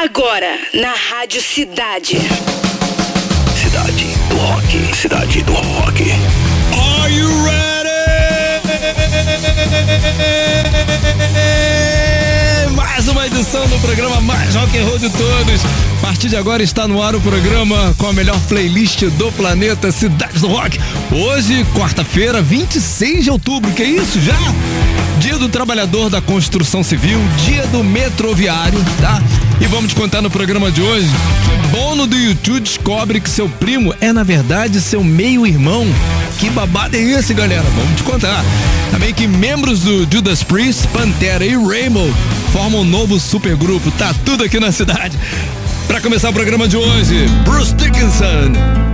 Agora, na Rádio Cidade. Cidade do Rock. Cidade do Rock. Are you ready? Mais uma edição do programa mais rock and roll de todos. A partir de agora está no ar o programa com a melhor playlist do planeta Cidades do Rock. Hoje, quarta-feira, 26 de outubro. Que isso já? Dia do Trabalhador da Construção Civil, dia do Metroviário, tá? E vamos te contar no programa de hoje que Bono do YouTube descobre que seu primo é, na verdade, seu meio-irmão. Que babado é esse, galera? Vamos te contar. Também que membros do Judas Priest, Pantera e Rainbow formam um novo supergrupo. Tá tudo aqui na cidade. Para começar o programa de hoje, Bruce Dickinson.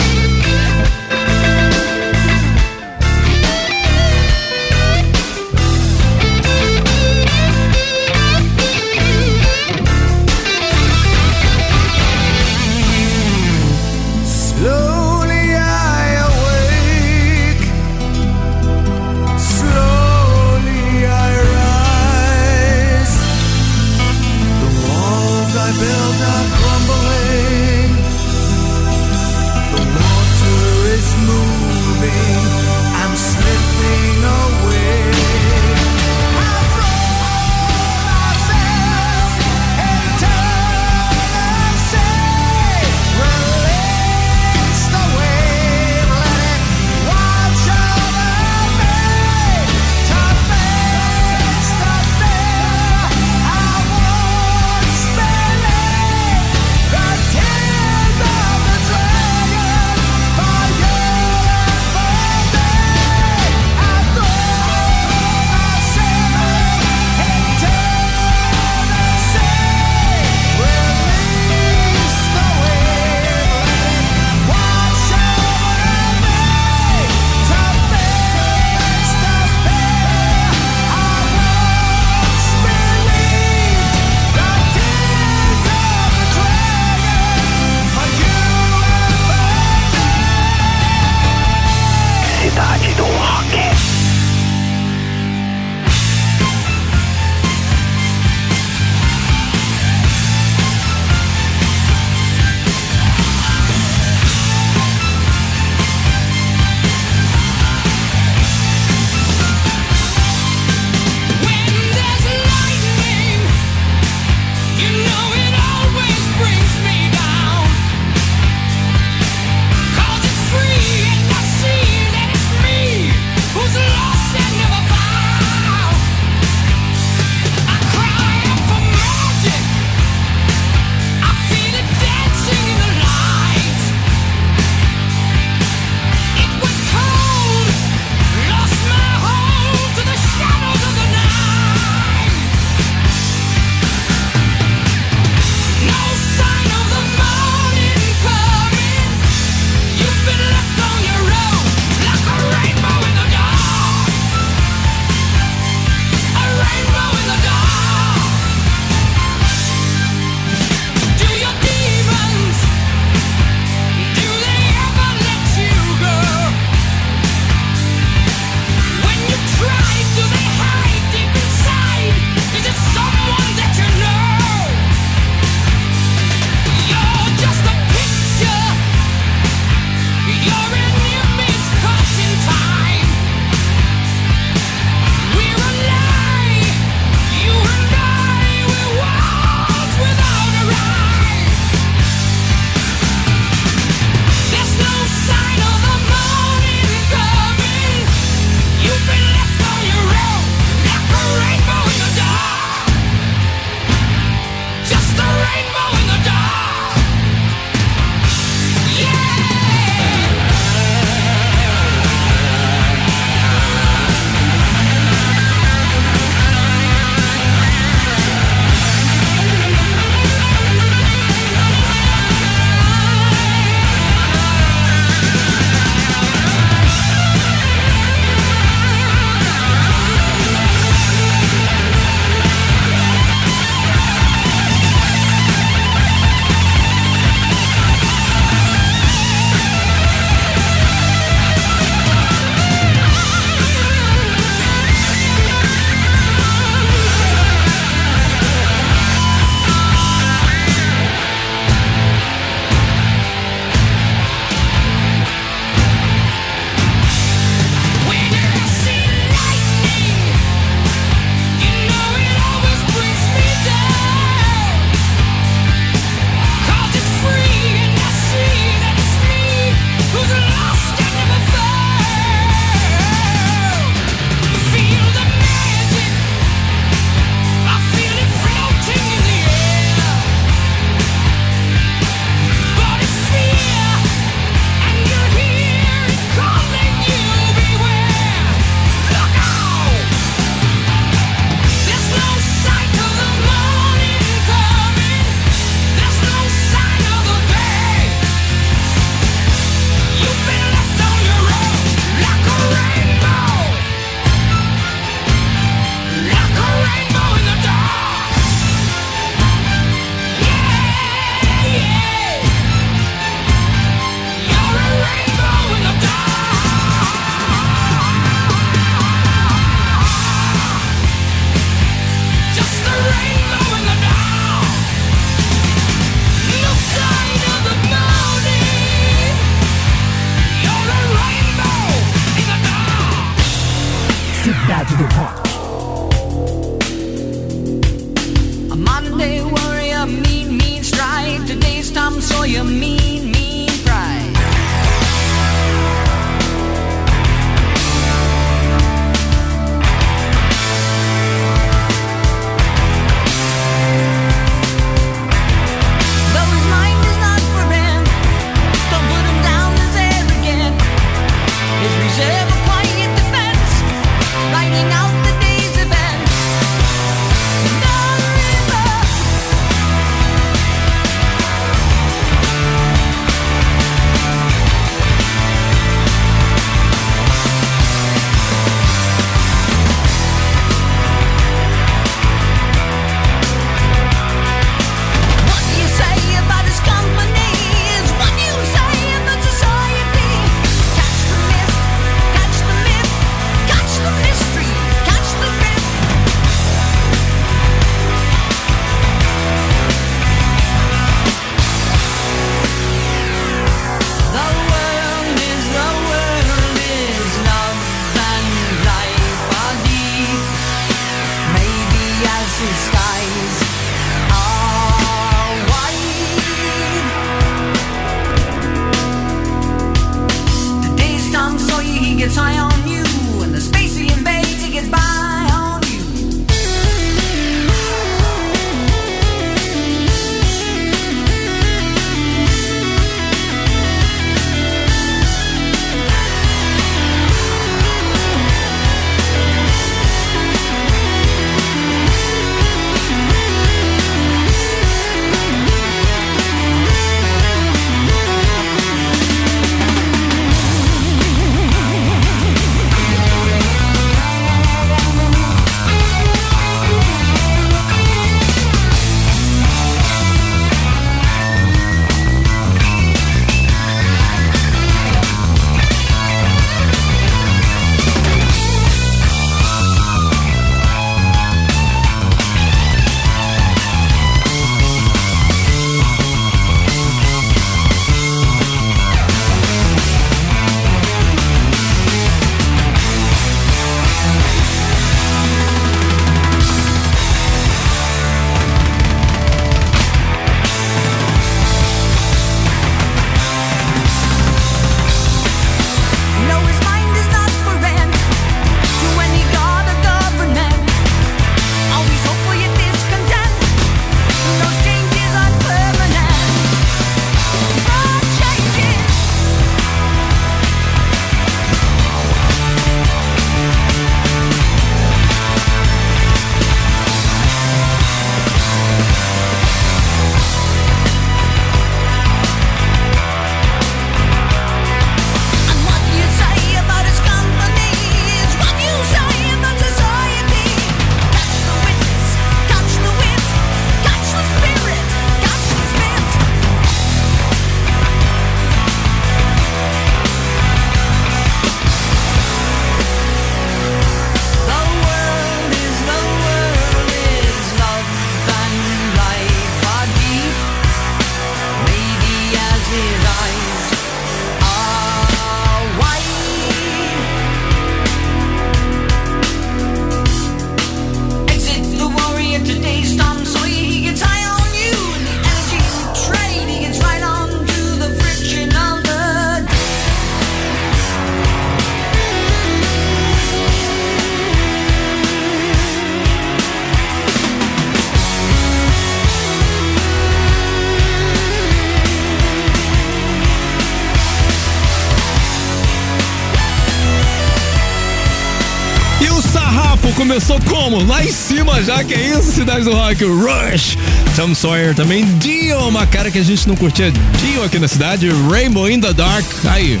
Começou como? Lá em cima já, que é isso, Cidade do Rock. Rush, Tom Sawyer também, Dio, uma cara que a gente não curtia Dio aqui na cidade, Rainbow in the Dark, aí.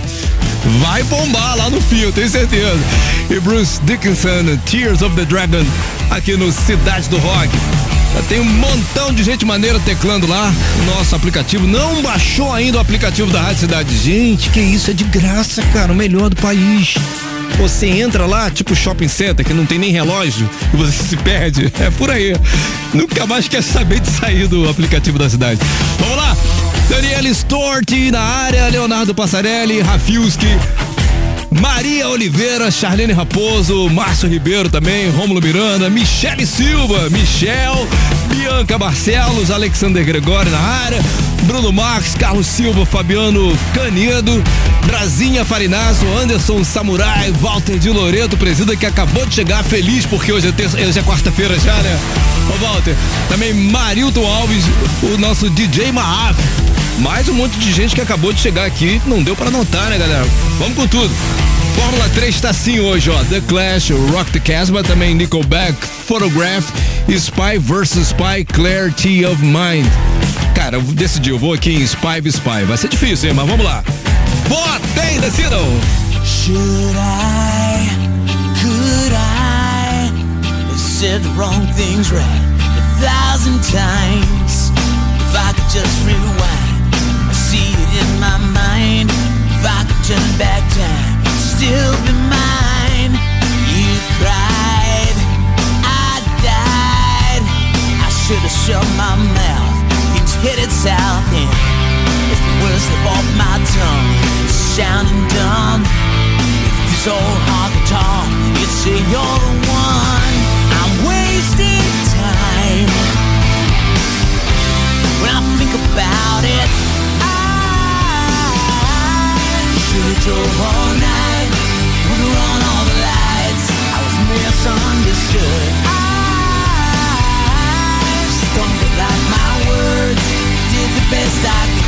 Vai bombar lá no fio, tenho certeza. E Bruce Dickinson, Tears of the Dragon, aqui no Cidade do Rock. Tem um montão de gente maneira teclando lá. Nosso aplicativo não baixou ainda o aplicativo da Rádio Cidade. Gente, que isso, é de graça, cara. O melhor do país. Você entra lá, tipo shopping center, que não tem nem relógio, e você se perde. É por aí. Nunca mais quer saber de sair do aplicativo da cidade. Vamos lá! Daniela Storti na área, Leonardo Passarelli, Rafilski, Maria Oliveira, Charlene Raposo, Márcio Ribeiro também, Rômulo Miranda, Michele Silva, Michel, Bianca Barcelos, Alexander Gregório na área, Bruno Marques, Carlos Silva, Fabiano Canedo, Brasinha Farinaço, Anderson Samurai, Walter de Loreto, presida que acabou de chegar feliz porque hoje é, terça, hoje é quarta-feira já, né? Ô Walter, também Marilton Alves, o nosso DJ Maaf. Mais um monte de gente que acabou de chegar aqui, não deu para notar, né, galera? Vamos com tudo. Fórmula 3 tá assim hoje, ó. The Clash, Rock the Casbah, também Nickelback, Photograph, Spy vs Spy, Clarity of Mind. Cara, eu decidi, eu vou aqui em Spy v Spy. Vai ser difícil, hein? Mas vamos lá. Votem, decidam! Should I, could I said the wrong things right a thousand times? If I could just rewind, I see it in my mind. If I could turn back time, still be mine. Should have shut my mouth. Things headed south and if the words slip off my tongue, it's sounding dumb. If this old heart could talk, it'd say you're the one. I'm wasting time. When I think about it, I should've drove all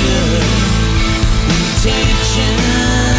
Misunderstood. Intentions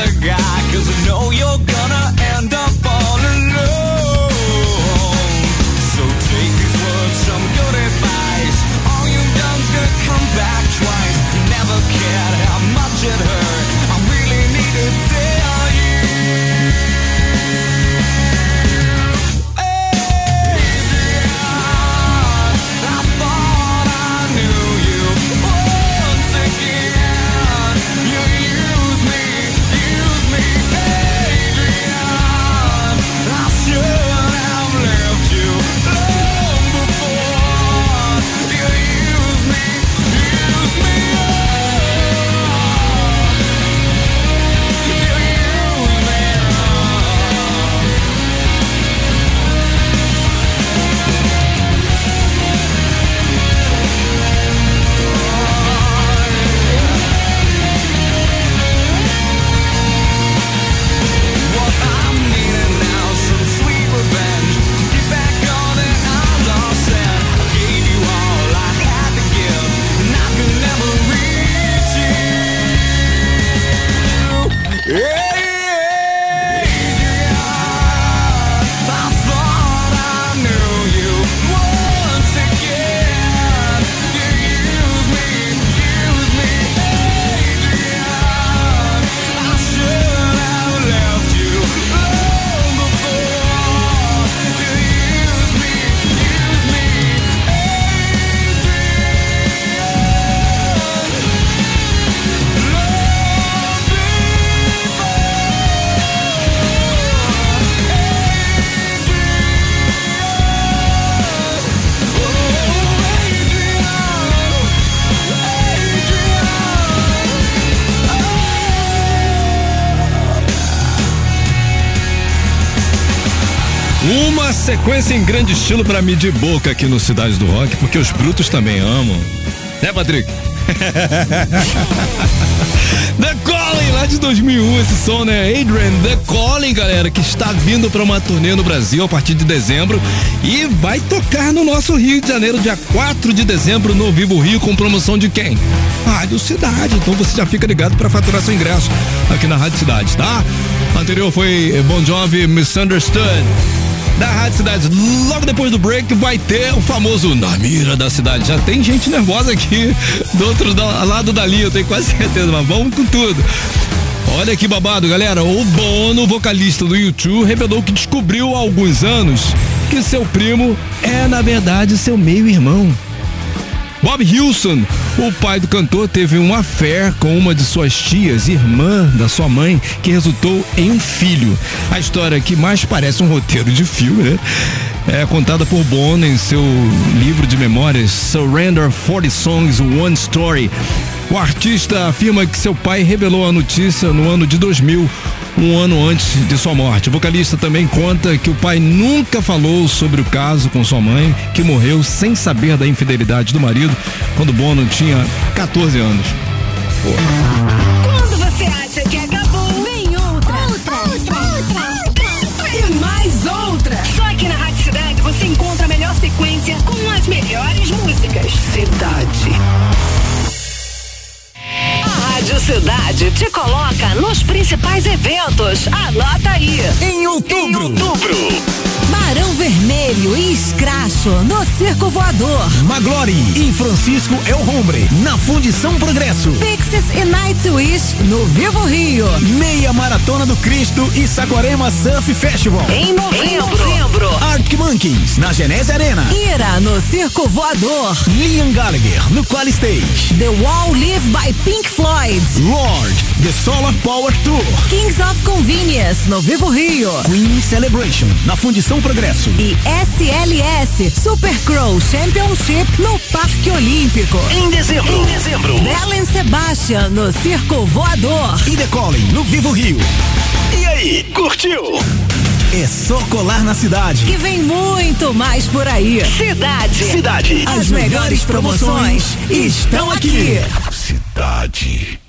other guy, cause I know you're Uma sequência em grande estilo pra mim de boca aqui no Cidade do Rock, porque os brutos também amam. Né, Patrick? The Calling, lá de 2001, esse som, né? Adrian The Calling, galera, que está vindo para uma turnê no Brasil a partir de dezembro e vai tocar no nosso Rio de Janeiro, dia 4 de dezembro, no Vivo Rio, com promoção de quem? Rádio Cidade. Então você já fica ligado para faturar seu ingresso aqui na Rádio Cidade, tá? Anterior foi Bon Jovi Misunderstood da Rádio Cidade. Logo depois do break vai ter o famoso Na Mira da Cidade. Já tem gente nervosa aqui do outro da- lado dali, eu tenho quase certeza, mas vamos com tudo. Olha que babado, galera. O Bono, vocalista do YouTube, revelou que descobriu há alguns anos que seu primo é, na verdade, seu meio-irmão. Bob Wilson, o pai do cantor, teve um affair com uma de suas tias, irmã da sua mãe, que resultou em um filho. A história que mais parece um roteiro de filme, né? É contada por Bono em seu livro de memórias Surrender 40 Songs One Story. O artista afirma que seu pai revelou a notícia no ano de 2000, um ano antes de sua morte. O vocalista também conta que o pai nunca falou sobre o caso com sua mãe, que morreu sem saber da infidelidade do marido quando Bono tinha 14 anos. Quando você acha que acabou, vem outra. Outra, outra, E mais outra. Só aqui na Rádio Cidade você encontra a melhor sequência com as melhores músicas. Cidade. Cidade te coloca nos principais eventos. Anota aí. Em outubro. Outubro. Barão Vermelho e No Circo Voador. Maglore em Francisco El Hombre, na Fundição Progresso. Pixies e Nightwish no Vivo Rio. Meia Maratona do Cristo e Saquarema Surf Festival. Em novembro. Arctic Monkeys, na Genese Arena. Ira no Circo Voador. Liam Gallagher, no Quali Stage. The Wall Live by Pink Floyd. Lord, The Solar Power Tour. Kings of Convenience no Vivo Rio. Queen Celebration, na Fundição Progresso. E SLS Super Crow Championship no Parque Olímpico. Em dezembro. Em dezembro. Belen Sebastian no Circo Voador. E Decolem, no Vivo Rio. E aí, curtiu? É só colar na cidade. E vem muito mais por aí. Cidade. Cidade. As melhores promoções estão aqui. Cidade.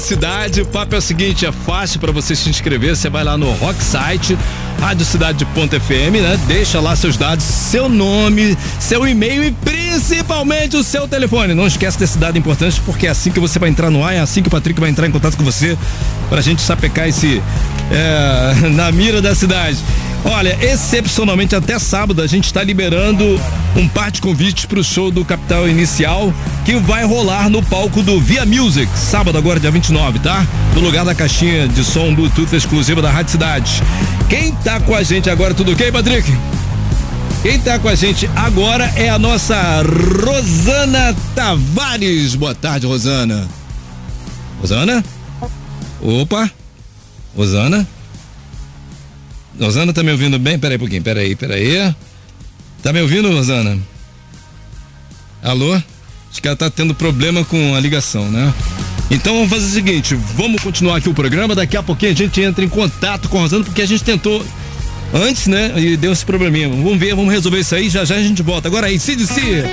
Cidade. O papo é o seguinte, é fácil para você se inscrever, você vai lá no Rock Site, radiocidade.fm, né? Deixa lá seus dados, seu nome, seu e-mail e principalmente o seu telefone. Não esquece desse dado importante, porque é assim que você vai entrar no ar, é assim que o Patrick vai entrar em contato com você pra gente sapecar esse é, na mira da cidade. Olha, excepcionalmente até sábado a gente está liberando um par de convites para o show do Capital Inicial que vai rolar no palco do Via Music, sábado agora dia 29, tá? No lugar da caixinha de som Bluetooth exclusiva da Rádio Cidade. Quem tá com a gente agora, tudo ok, Patrick? Quem tá com a gente agora é a nossa Rosana Tavares. Boa tarde, Rosana. Rosana? Opa. Rosana? Rosana tá me ouvindo bem? Peraí um pouquinho, peraí, peraí. Tá me ouvindo, Rosana? Alô? Acho que ela tá tendo problema com a ligação, né? Então vamos fazer o seguinte, vamos continuar aqui o programa, daqui a pouquinho a gente entra em contato com a Rosana, porque a gente tentou antes, né? E deu esse probleminha. Vamos ver, vamos resolver isso aí, já já a gente volta. Agora aí, CDC.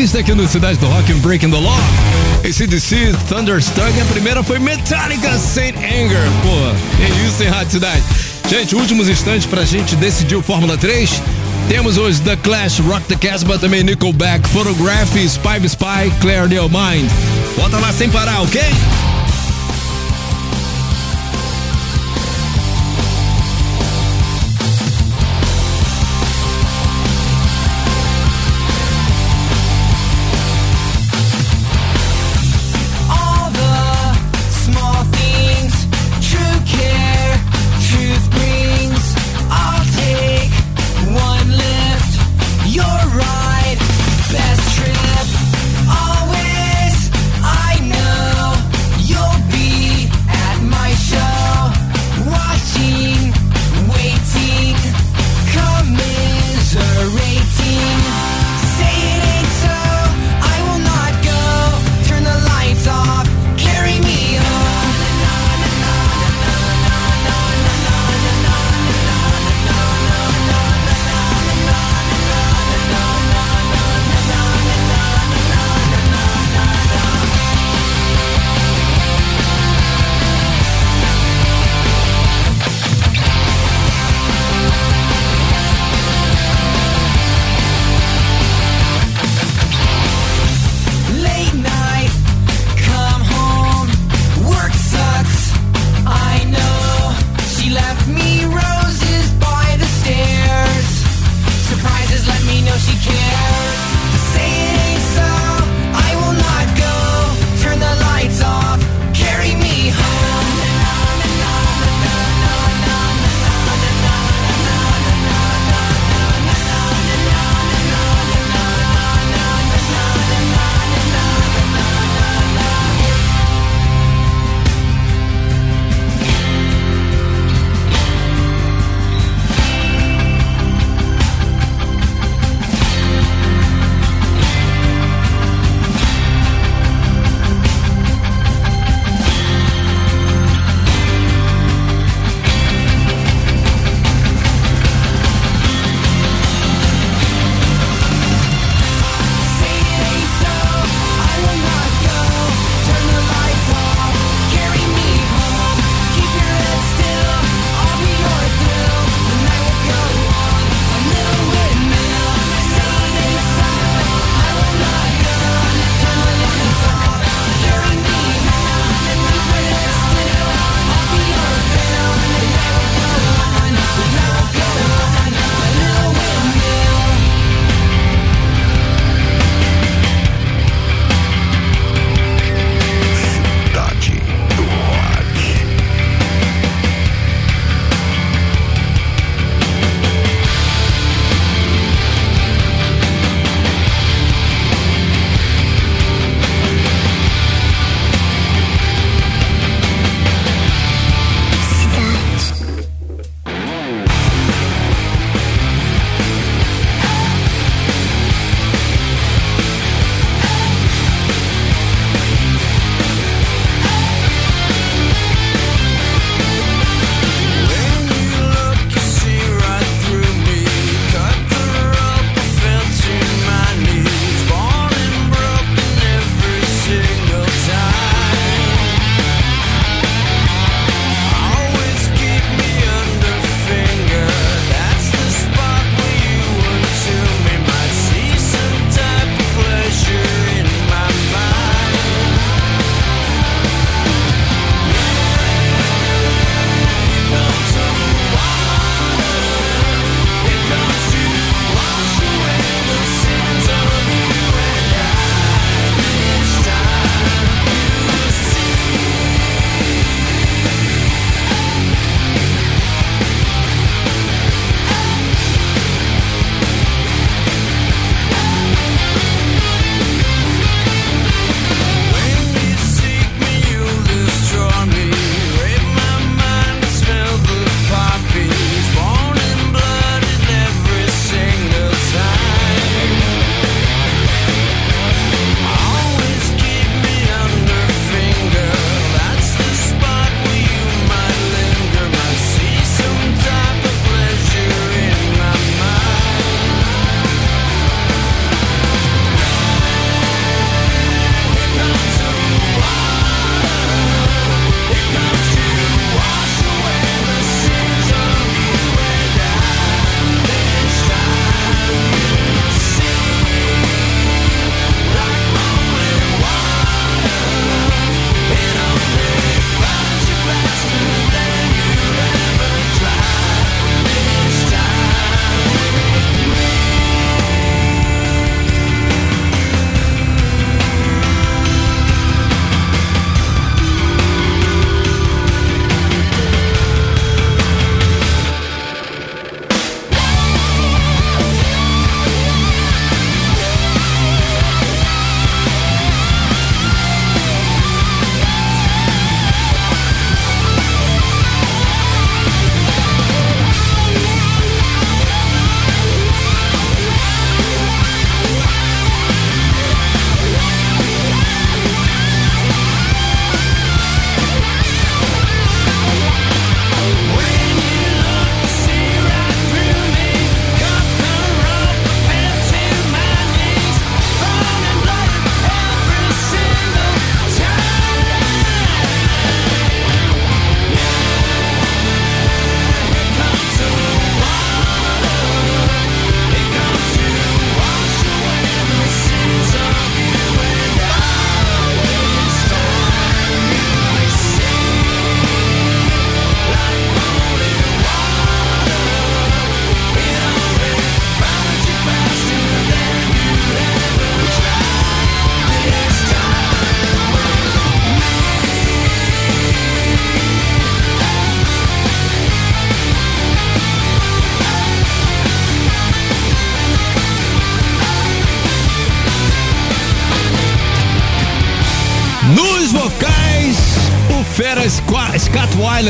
Priest aqui no Cidade do Rock and Breaking the Law. ACDC, Thunderstruck. A primeira foi Metallica, Saint Anger. Pô, é isso, hein, Rádio Cidade? Gente, últimos instantes pra gente decidir o Fórmula 3. Temos hoje The Clash, Rock the Casbah, também Nickelback, Photography, Spy Spy, Claire Your Mind. Bota lá sem parar, ok?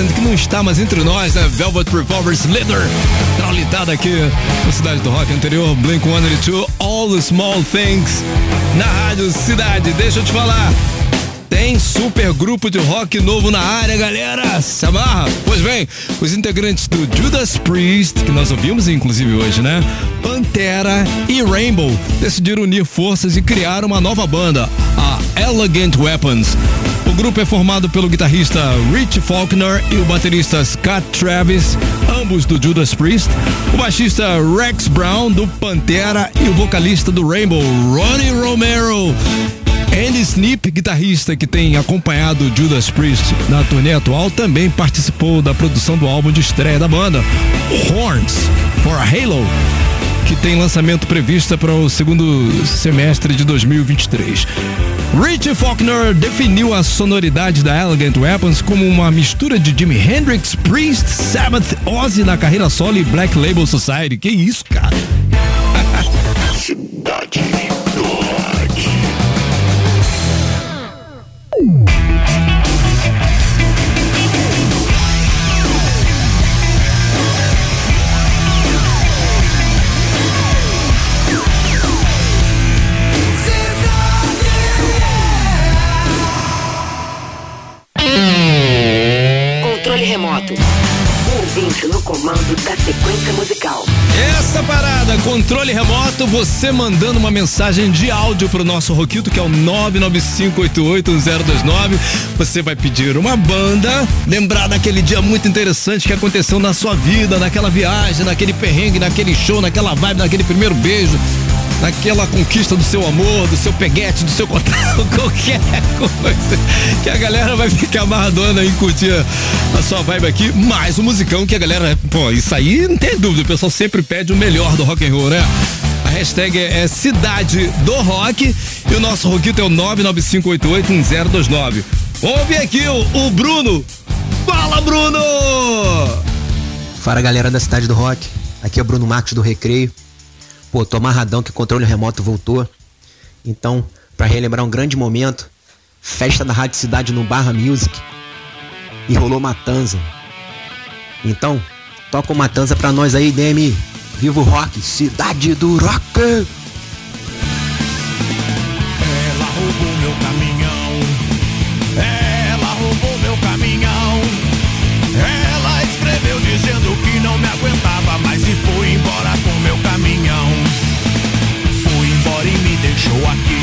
Weiland, que não está mais entre nós, né? Velvet Revolver Slither, traulitada aqui na Cidade do Rock anterior, Blink-182, All the Small Things, na Rádio Cidade. Deixa eu te falar, tem super grupo de rock novo na área, galera. Se amarra? Pois bem, os integrantes do Judas Priest, que nós ouvimos inclusive hoje, né? Pantera e Rainbow decidiram unir forças e criar uma nova banda, a Elegant Weapons. O grupo é formado pelo guitarrista Rich Faulkner e o baterista Scott Travis, ambos do Judas Priest, o baixista Rex Brown do Pantera e o vocalista do Rainbow, Ronnie Romero. Andy Snip, guitarrista que tem acompanhado Judas Priest na turnê atual, também participou da produção do álbum de estreia da banda, Horns for a Halo, que tem lançamento previsto para o segundo semestre de 2023. Rich Faulkner definiu a sonoridade da Elegant Weapons como uma mistura de Jimi Hendrix, Priest, Sabbath, Ozzy na carreira solo e Black Label Society. Que isso, cara? Comando da sequência musical. Essa parada, controle remoto, você mandando uma mensagem de áudio pro nosso Roquito, que é o 995881029. Você vai pedir uma banda, lembrar daquele dia muito interessante que aconteceu na sua vida, naquela viagem, naquele perrengue, naquele show, naquela vibe, naquele primeiro beijo. Naquela conquista do seu amor, do seu peguete, do seu contato, qualquer coisa. Que a galera vai ficar amarradona em curtir a sua vibe aqui. Mais um musicão que a galera. Pô, isso aí não tem dúvida. O pessoal sempre pede o melhor do rock and roll, né? A hashtag é Cidade do Rock e o nosso roquito é o 995881029. Vamos ouvir aqui o, o Bruno. Fala, Bruno! Fala galera da Cidade do Rock, aqui é o Bruno Marcos do Recreio. Pô, tô amarradão que o controle remoto voltou. Então, pra relembrar um grande momento, festa da Rádio Cidade no Barra Music e rolou Matanza. Então, toca o Matanza pra nós aí, DM. Viva o rock, Cidade do Rock! Dizendo que não me aguentava mais e foi embora me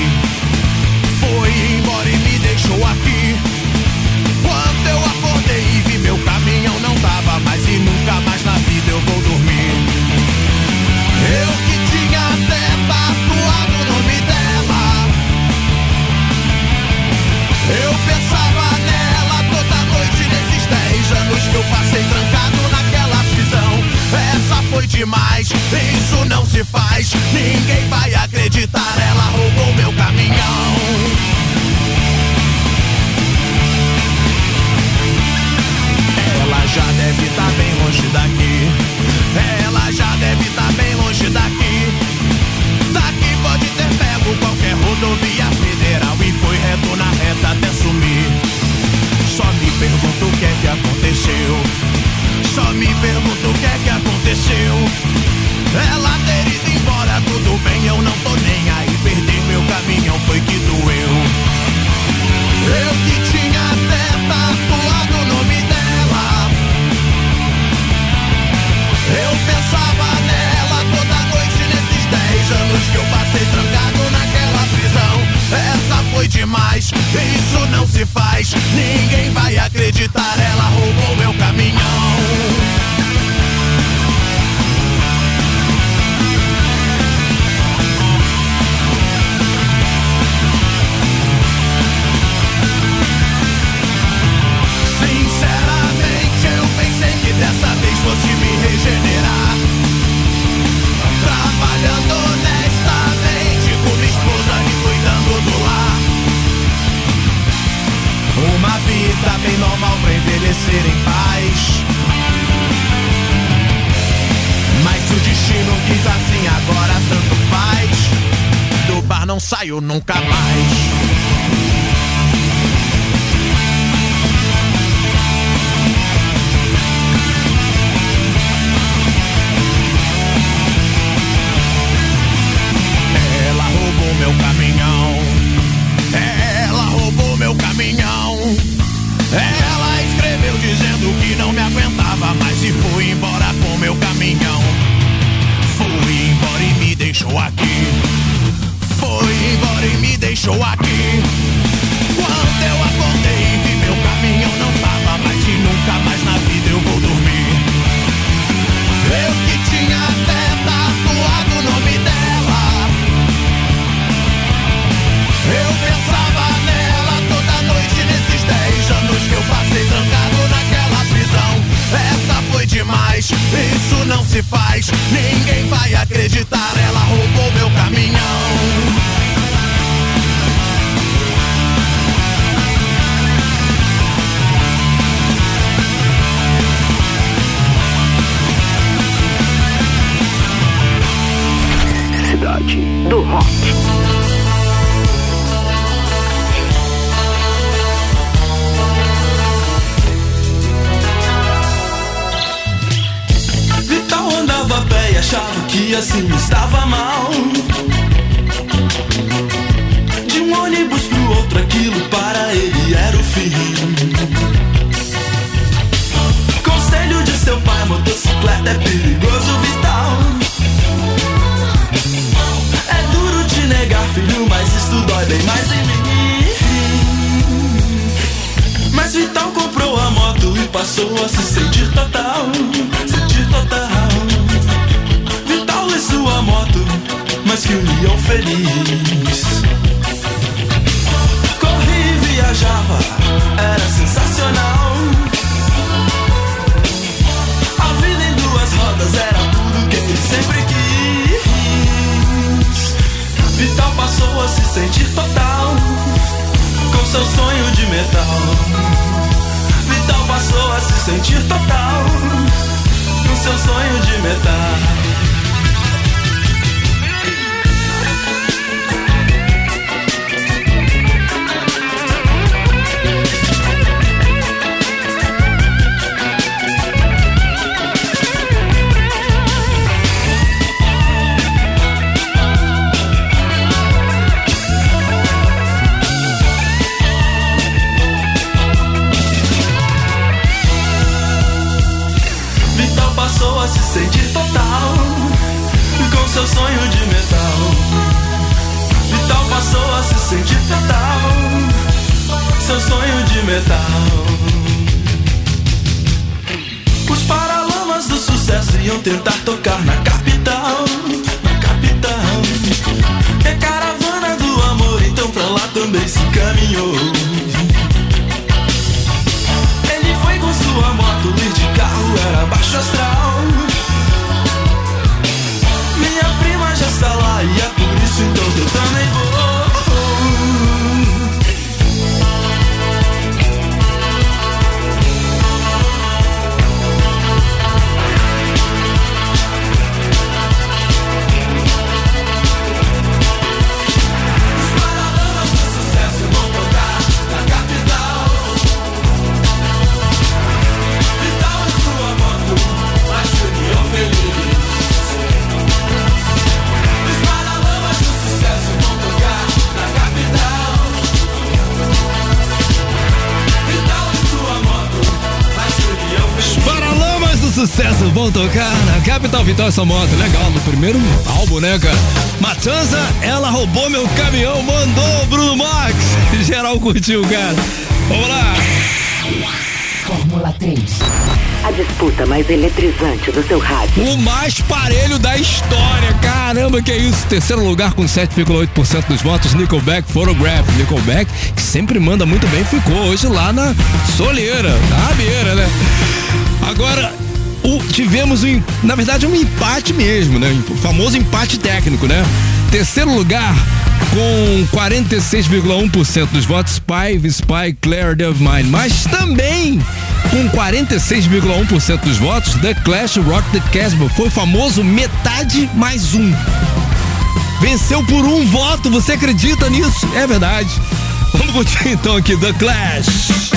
feliz. Corria e viajava, era sensacional. A vida em duas rodas era tudo que ele sempre quis. Vital passou a se sentir total com seu sonho de metal. Vital passou a se sentir total com seu sonho de metal. Seu sonho de metal. Vital passou a se sentir total seu sonho de metal. Os paralamas do sucesso iam tentar tocar na capital, na capital. A caravana do amor então pra lá também se caminhou. Ele foi com sua moto ir de carro, era baixo astral. É por isso então que sucesso vão tocar na Capital Vital essa moto. Legal, no primeiro álbum, né, cara? Matanza, ela roubou meu caminhão, mandou Bruno Max. Geral curtiu, cara. Vamos lá. Fórmula 3. A disputa mais eletrizante do seu rádio. O mais parelho da história. Caramba, que é isso? Terceiro lugar com 7,8% dos votos, Nickelback Photograph. Nickelback, que sempre manda muito bem, ficou hoje lá na soleira, na rabeira, né? Agora, o- tivemos, um, na verdade, um empate mesmo, né? O famoso empate técnico, né? Terceiro lugar com 46,1% dos votos, Spy, Spy, Claire of Mine. Mas também com 46,1% dos votos, The Clash Rock the Casbah. Foi o famoso metade mais um. Venceu por um voto, você acredita nisso? É verdade. Vamos curtir então aqui The Clash.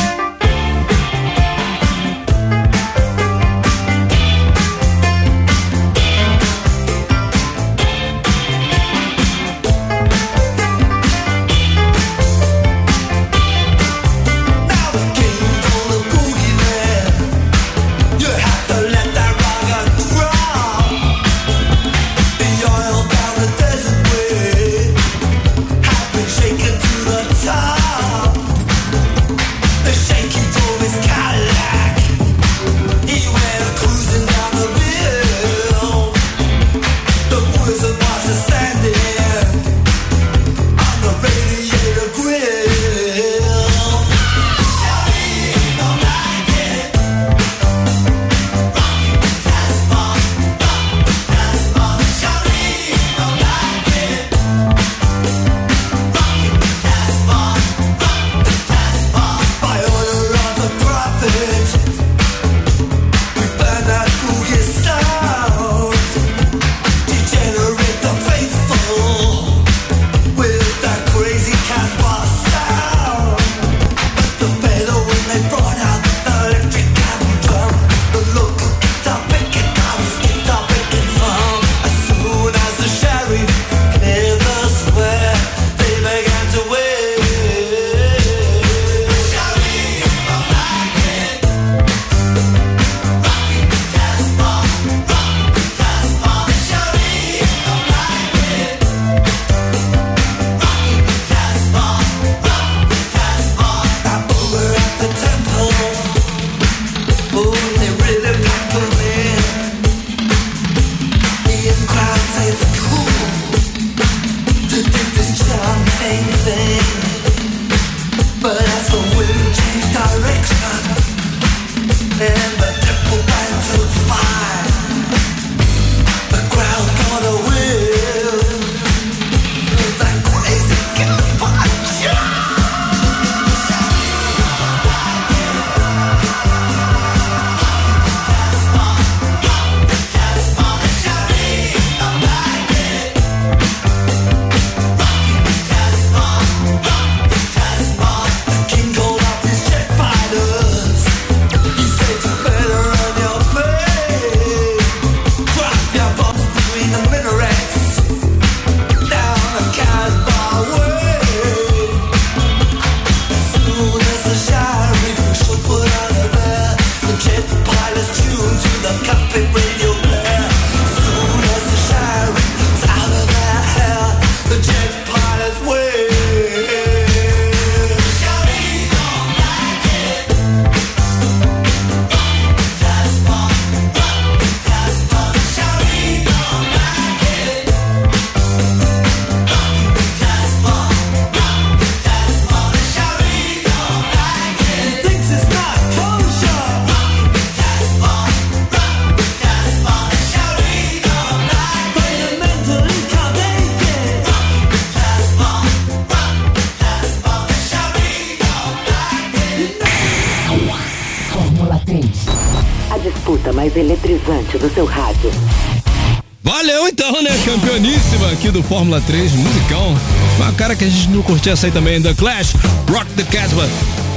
Fórmula 3, musicão. Uma cara que a gente não curtia essa aí também, The Clash, Rock the Casbah,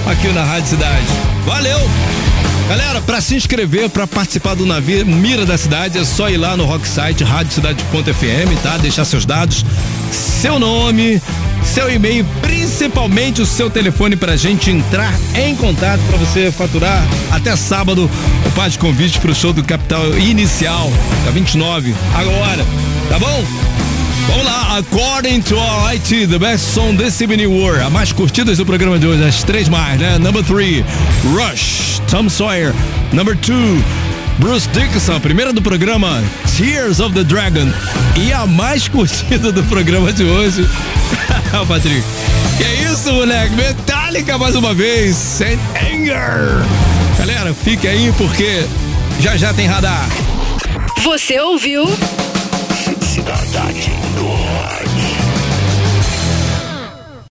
aqui na Rádio Cidade. Valeu! Galera, pra se inscrever, pra participar do navio Mira da Cidade, é só ir lá no Rocksite, radiocidade.fm, tá? Deixar seus dados, seu nome, seu e-mail, principalmente o seu telefone pra gente entrar em contato pra você faturar até sábado o par de convite pro show do Capital Inicial, da 29, agora, tá bom? Vamos lá, According to our IT, the best song this evening were, a mais curtidas do programa de hoje, as três mais, né? Number three, Rush, Tom Sawyer. Number two, Bruce Dickinson, primeira do programa, Tears of the Dragon. E a mais curtida do programa de hoje, Patrick. Que isso, moleque? Metallica mais uma vez, Saint Anger. Galera, fique aí porque já já tem radar. Você ouviu